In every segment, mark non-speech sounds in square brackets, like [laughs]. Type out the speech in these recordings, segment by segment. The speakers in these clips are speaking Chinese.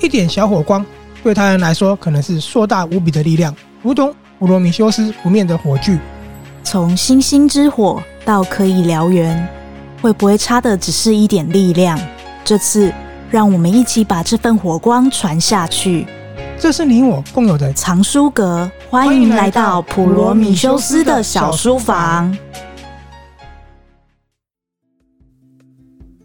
一点小火光，对他人来说可能是硕大无比的力量，如同普罗米修斯不灭的火炬。从星星之火到可以燎原，会不会差的只是一点力量？这次让我们一起把这份火光传下去。这是你我共有的藏书阁，欢迎来到普罗米修斯的小书房。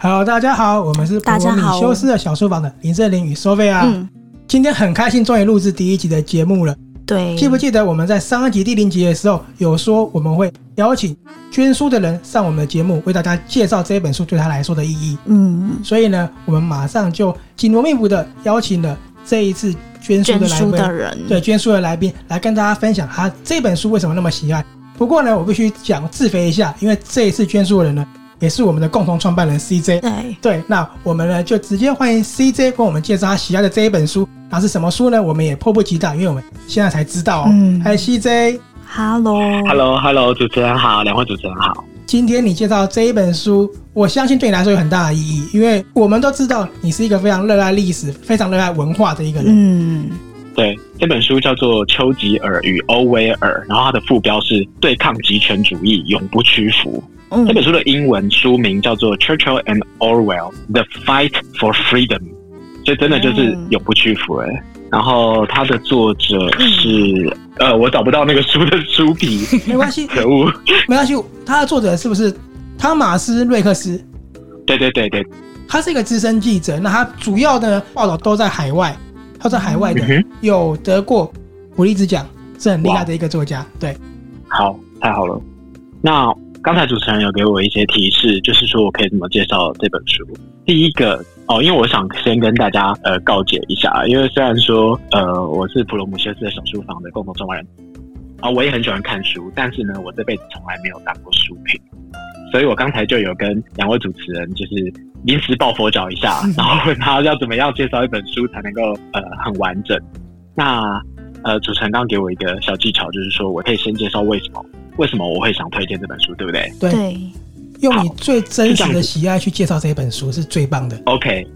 Hello，大家好，我们是普罗米修斯的小书房的林正林与 Sophia。嗯，今天很开心，终于录制第一集的节目了。对，记不记得我们在上一集第零集的时候有说我们会邀请捐书的人上我们的节目，为大家介绍这本书对他来说的意义。嗯，所以呢，我们马上就紧锣密鼓的邀请了这一次。捐书的来宾，的人对捐书的来宾来跟大家分享他这本书为什么那么喜爱。不过呢，我必须讲自肥一下，因为这一次捐书的人呢，也是我们的共同创办人 CJ。对对，那我们呢就直接欢迎 CJ 跟我们介绍他喜爱的这一本书。那是什么书呢？我们也迫不及待，因为我们现在才知道哦。嗯，嗨，CJ，Hello，Hello，Hello，主持人好，两位主持人好。今天你介绍这一本书，我相信对你来说有很大的意义，因为我们都知道你是一个非常热爱历史、非常热爱文化的一个人。嗯，对，这本书叫做《丘吉尔与欧威尔》，然后它的副标是“对抗极权主义，永不屈服”。嗯，这本书的英文书名叫做《Churchill and Orwell: The Fight for Freedom》，所以真的就是永不屈服哎。嗯然后它的作者是呃，我找不到那个书的书皮，没关系，可恶，没关系。他的作者是不是汤马斯·瑞克斯？对对对对，他是一个资深记者，那他主要的报道都在海外，他在海外的有得过普利兹奖，是很厉害的一个作家。对，好，太好了。那刚才主持人有给我一些提示，就是说我可以怎么介绍这本书。第一个。哦，因为我想先跟大家呃告解一下，因为虽然说呃我是普罗姆修斯的小书房的共同创办人，啊，我也很喜欢看书，但是呢，我这辈子从来没有当过书评，所以我刚才就有跟两位主持人就是临时抱佛脚一下，[laughs] 然后问他要怎么样介绍一本书才能够呃很完整。那呃主持人刚刚给我一个小技巧，就是说我可以先介绍为什么为什么我会想推荐这本书，对不对？对。用你最真实的喜爱去介绍这本书是最棒的。OK，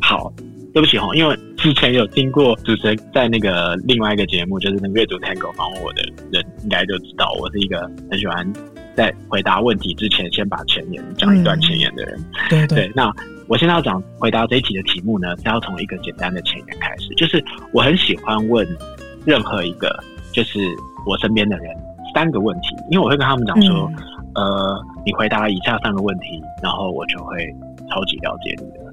好，对不起哈，因为之前有听过主持人在那个另外一个节目，就是那个阅读 Tango 访问我的人，应该就知道我是一个很喜欢在回答问题之前先把前言讲一段前言的人。嗯、对对，对。那我现在要讲回答这一题的题目呢，是要从一个简单的前言开始，就是我很喜欢问任何一个就是我身边的人三个问题，因为我会跟他们讲说。嗯呃，你回答以下三个问题，然后我就会超级了解你的。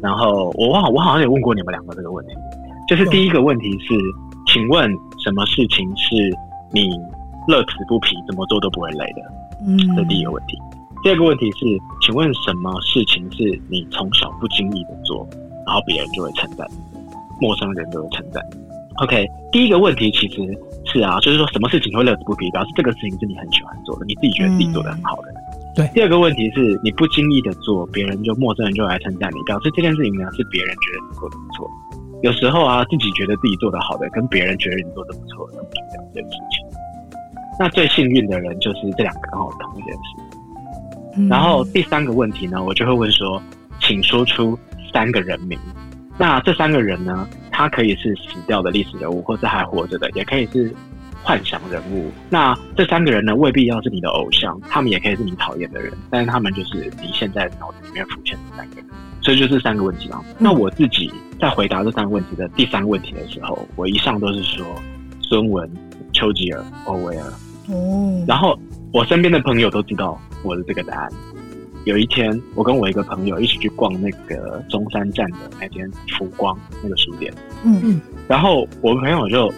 然后我忘，我好像也问过你们两个这个问题，就是第一个问题是，请问什么事情是你乐此不疲，怎么做都不会累的？嗯，这第一个问题。第二个问题是，请问什么事情是你从小不经意的做，然后别人就会称赞，陌生人就会称赞。OK，第一个问题其实。是啊，就是说什么事情会乐此不疲，表示这个事情是你很喜欢做的，你自己觉得自己做的很好的。嗯、对。第二个问题是你不经意的做，别人就陌生人就来称赞你，表示这件事情呢是别人觉得你做的不错。有时候啊，自己觉得自己做的好的，跟别人觉得你做的不错的，那么是两件事情。那最幸运的人就是这两个刚好同一件事。嗯、然后第三个问题呢，我就会问说，请说出三个人名。那这三个人呢？他可以是死掉的历史人物，或是还活着的，也可以是幻想人物。那这三个人呢，未必要是你的偶像，他们也可以是你讨厌的人，但是他们就是你现在脑子里面浮现的三个人。所以就是三个问题嘛。那我自己在回答这三个问题的第三个问题的时候，我一向都是说孙文、丘吉尔、欧威尔。哦。然后我身边的朋友都知道我的这个答案。有一天，我跟我一个朋友一起去逛那个中山站的那间浮光那个书店，嗯嗯，然后我朋友就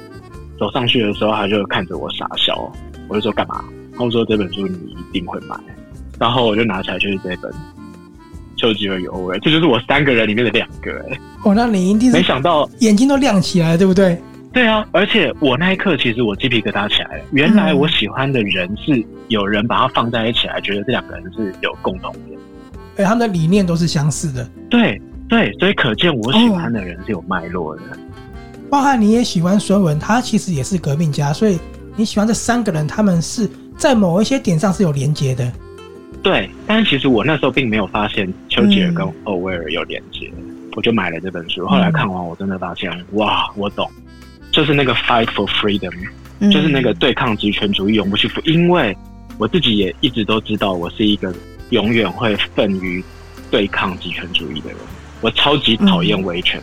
走上去的时候，他就看着我傻笑，我就说干嘛？他说这本书你一定会买，然后我就拿起来就是这本《丘吉尔与欧威》，这就是我三个人里面的两个哎，哦，那你一定是没想到眼睛都亮起来，对不对？对啊，而且我那一刻其实我鸡皮疙瘩起来了。原来我喜欢的人是有人把它放在一起来，觉得这两个人是有共同点，哎，他们的理念都是相似的。对对，所以可见我喜欢的人是有脉络的。包含你也喜欢孙文，他其实也是革命家，所以你喜欢这三个人，他们是在某一些点上是有连接的。对，但是其实我那时候并没有发现丘吉尔跟欧威尔有连接。我就买了这本书。后来看完，我真的发现，哇，我懂，就是那个 fight for freedom，就是那个对抗极权主义，永不屈服。因为我自己也一直都知道，我是一个永远会奋于对抗极权主义的人。我超级讨厌威权。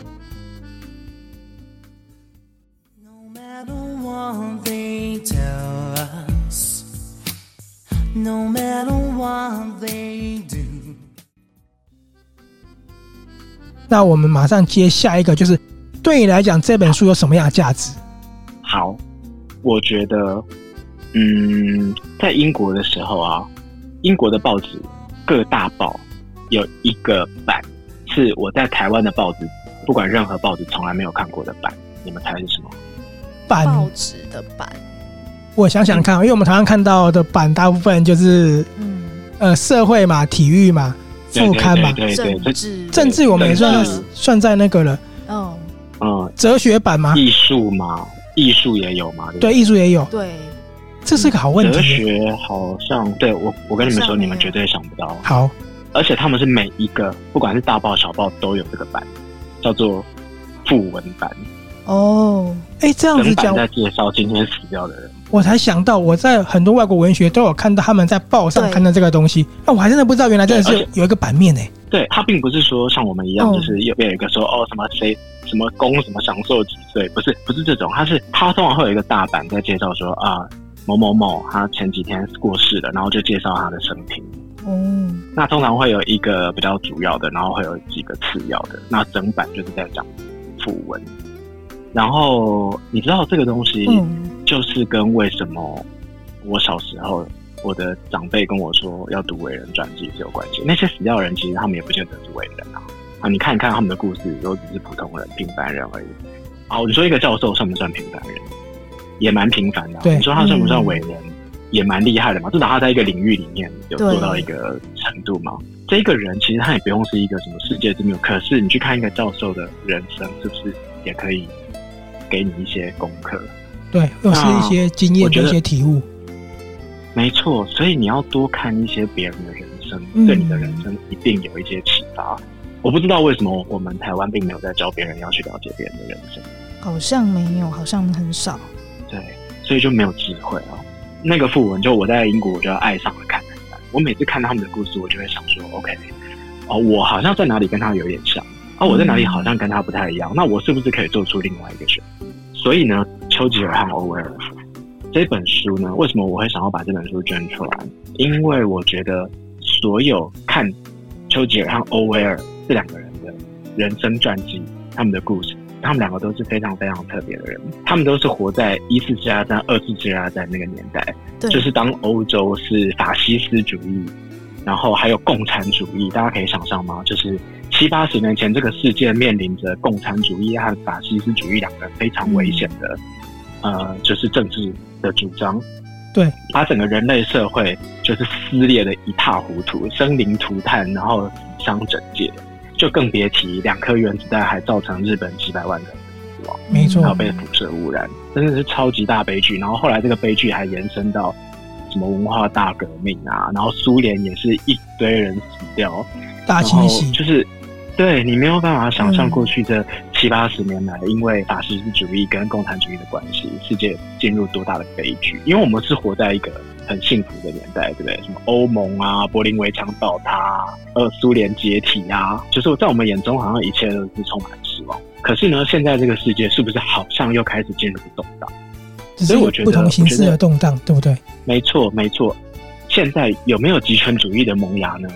那我们马上接下一个，就是对你来讲，这本书有什么样的价值？好，我觉得，嗯，在英国的时候啊，英国的报纸各大报有一个版是我在台湾的报纸，不管任何报纸从来没有看过的版。你们猜是什么？版报纸的版？我想想看，因为我们台湾看到的版大部分就是，嗯，呃，社会嘛，体育嘛。副刊嘛，对对对，政治政治我们也算算在那个了。哲学版吗？艺术嘛，艺术也有嘛？对，艺术也有。对，这是个好问题。哲学好像对我，我跟你们说，你们绝对想不到。好，而且他们是每一个，不管是大报小报都有这个版，叫做副文版。哦，哎，这样子讲，在介绍今天死掉的人。我才想到，我在很多外国文学都有看到他们在报上看到这个东西，那我还真的不知道，原来真的是有一个版面呢。对，他并不是说像我们一样，就是有有一个说哦什么谁什么公什么享受几岁，不是不是这种，他是他通常会有一个大版在介绍说啊某某某他前几天过世了，然后就介绍他的生平。嗯，那通常会有一个比较主要的，然后会有几个次要的，那整版就是在讲讣文。然后你知道这个东西，就是跟为什么我小时候我的长辈跟我说要读伟人传记是有关系。那些死掉的人，其实他们也不见得是伟人啊。啊，你看一看他们的故事，都只是普通人、平凡人而已。好，你说一个教授算不算平凡人？也蛮平凡的啊。你说他算不算伟人？也蛮厉害的嘛。至少他在一个领域里面有做到一个程度嘛。这一个人其实他也不用是一个什么世界之母，可是你去看一个教授的人生，是不是也可以？给你一些功课，对，又是一些经验，一些体悟。没错，所以你要多看一些别人的人生，嗯，对你的人生一定有一些启发。我不知道为什么我们台湾并没有在教别人要去了解别人的人生，好像没有，好像很少。对，所以就没有机会哦。那个副文，就我在英国，我就爱上了看。我每次看他们的故事，我就会想说，OK，哦，我好像在哪里跟他有点像。啊，我在哪里好像跟他不太一样，那我是不是可以做出另外一个选择？所以呢，丘吉尔和欧威尔这本书呢，为什么我会想要把这本书捐出来？因为我觉得所有看丘吉尔和欧威尔这两个人的人生传记，他们的故事，他们两个都是非常非常特别的人，他们都是活在一次世界大战、二次世界大战那个年代，就是当欧洲是法西斯主义，然后还有共产主义，大家可以想象吗？就是。七八十年前，这个世界面临着共产主义和法西斯主义两个非常危险的，呃，就是政治的主张。对，把整个人类社会就是撕裂的一塌糊涂，生灵涂炭，然后死伤整界，就更别提两颗原子弹还造成日本几百万人死亡，没错，还有被辐射污染，真的是超级大悲剧。然后后来这个悲剧还延伸到什么文化大革命啊，然后苏联也是一堆人死掉，大清洗就是。对，你没有办法想象过去这七八十年来，因为法西斯主义跟共产主义的关系，世界进入多大的悲剧。因为我们是活在一个很幸福的年代，对不对？什么欧盟啊，柏林围墙倒塌，呃，苏联解体啊，就是在我们眼中好像一切都是充满失望。可是呢，现在这个世界是不是好像又开始进入动荡？所以我觉得不同形式的动荡，对不对？没错，没错。现在有没有极权主义的萌芽呢？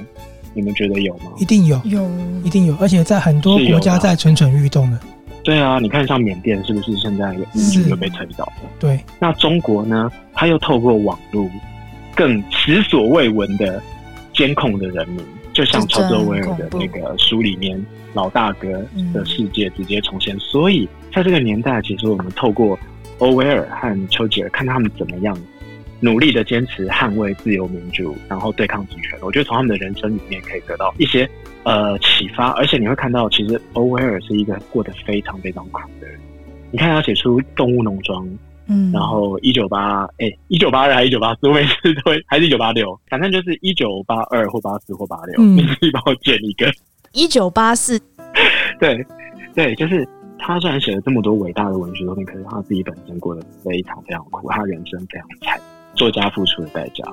你们觉得有吗？一定有，有，一定有，而且在很多国家在蠢蠢欲动的。对啊，你看像缅甸是不是现在民主又被推倒了？对。那中国呢？他又透过网络，更前所未闻的监控的人民，就像乔治·威尔的那个书里面，老大哥的世界直接重现。嗯、所以在这个年代，其实我们透过欧威尔和丘吉尔，看他们怎么样。努力的坚持捍卫自由民主，然后对抗极权。我觉得从他们的人生里面可以得到一些呃启发，而且你会看到，其实欧威尔是一个过得非常非常苦的人。你看他写出《动物农庄》，嗯，然后一九八哎一九八二还是一九八四，我每次都会 [laughs] 还是一九八六，反正就是一九八二或八四或八六，你可以帮我剪一个。一九八四，[laughs] 对对，就是他虽然写了这么多伟大的文学作品，可是他自己本身过得非常非常苦，他人生非常惨，作家付出的代价。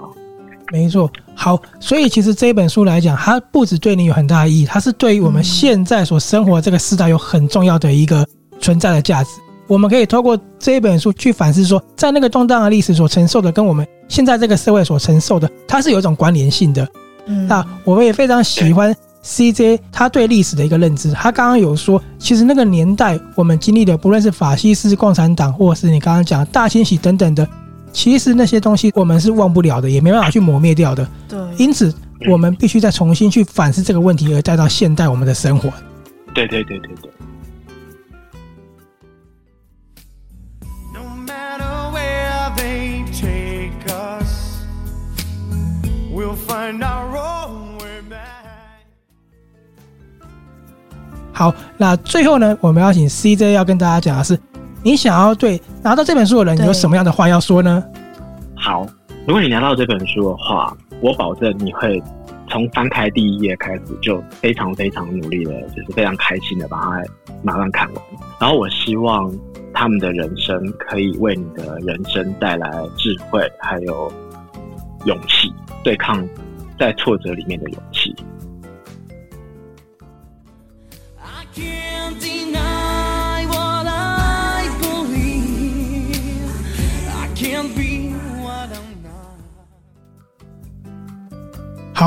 没错，好，所以其实这本书来讲，它不止对你有很大的意义，它是对于我们现在所生活的这个时代有很重要的一个存在的价值。我们可以透过这本书去反思说，在那个动荡的历史所承受的，跟我们现在这个社会所承受的，它是有一种关联性的。嗯，那我们也非常喜欢 CJ 他对历史的一个认知。他刚刚有说，其实那个年代我们经历的，不论是法西斯、共产党，或是你刚刚讲大清洗等等的。其实那些东西我们是忘不了的，也没办法去磨灭掉的。对，因此我们必须再重新去反思这个问题，而带到现代我们的生活。对对对对对。好，那最后呢，我们要请 CJ 要跟大家讲的是。你想要对拿到这本书的人有什么样的话要说呢？好，如果你拿到这本书的话，我保证你会从翻开第一页开始就非常非常努力的，就是非常开心的把它马上看完。然后我希望他们的人生可以为你的人生带来智慧，还有勇气，对抗在挫折里面的勇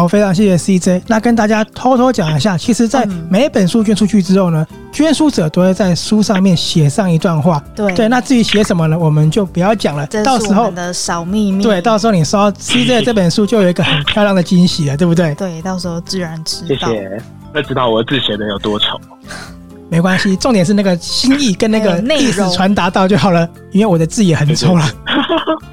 好，非常谢谢 CJ。那跟大家偷偷讲一下，其实，在每一本书捐出去之后呢，捐书者都会在书上面写上一段话。对对，那至于写什么呢，我们就不要讲了。到时候的小秘密。对，到时候你收 CJ [laughs] 这本书，就有一个很漂亮的惊喜了，对不对？对，到时候自然知道。谢谢。要知道我字写的有多丑？没关系，重点是那个心意跟那个意思传达到就好了。因为我的字也很丑了。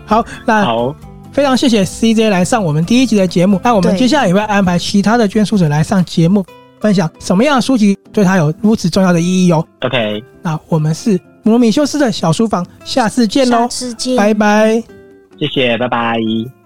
好，那好。非常谢谢 CJ 来上我们第一集的节目。那我们接下来也会安排其他的捐书者来上节目，分享什么样的书籍对他有如此重要的意义哦。OK，那我们是罗米修斯的小书房，下次见喽，下次见，拜拜，谢谢，拜拜。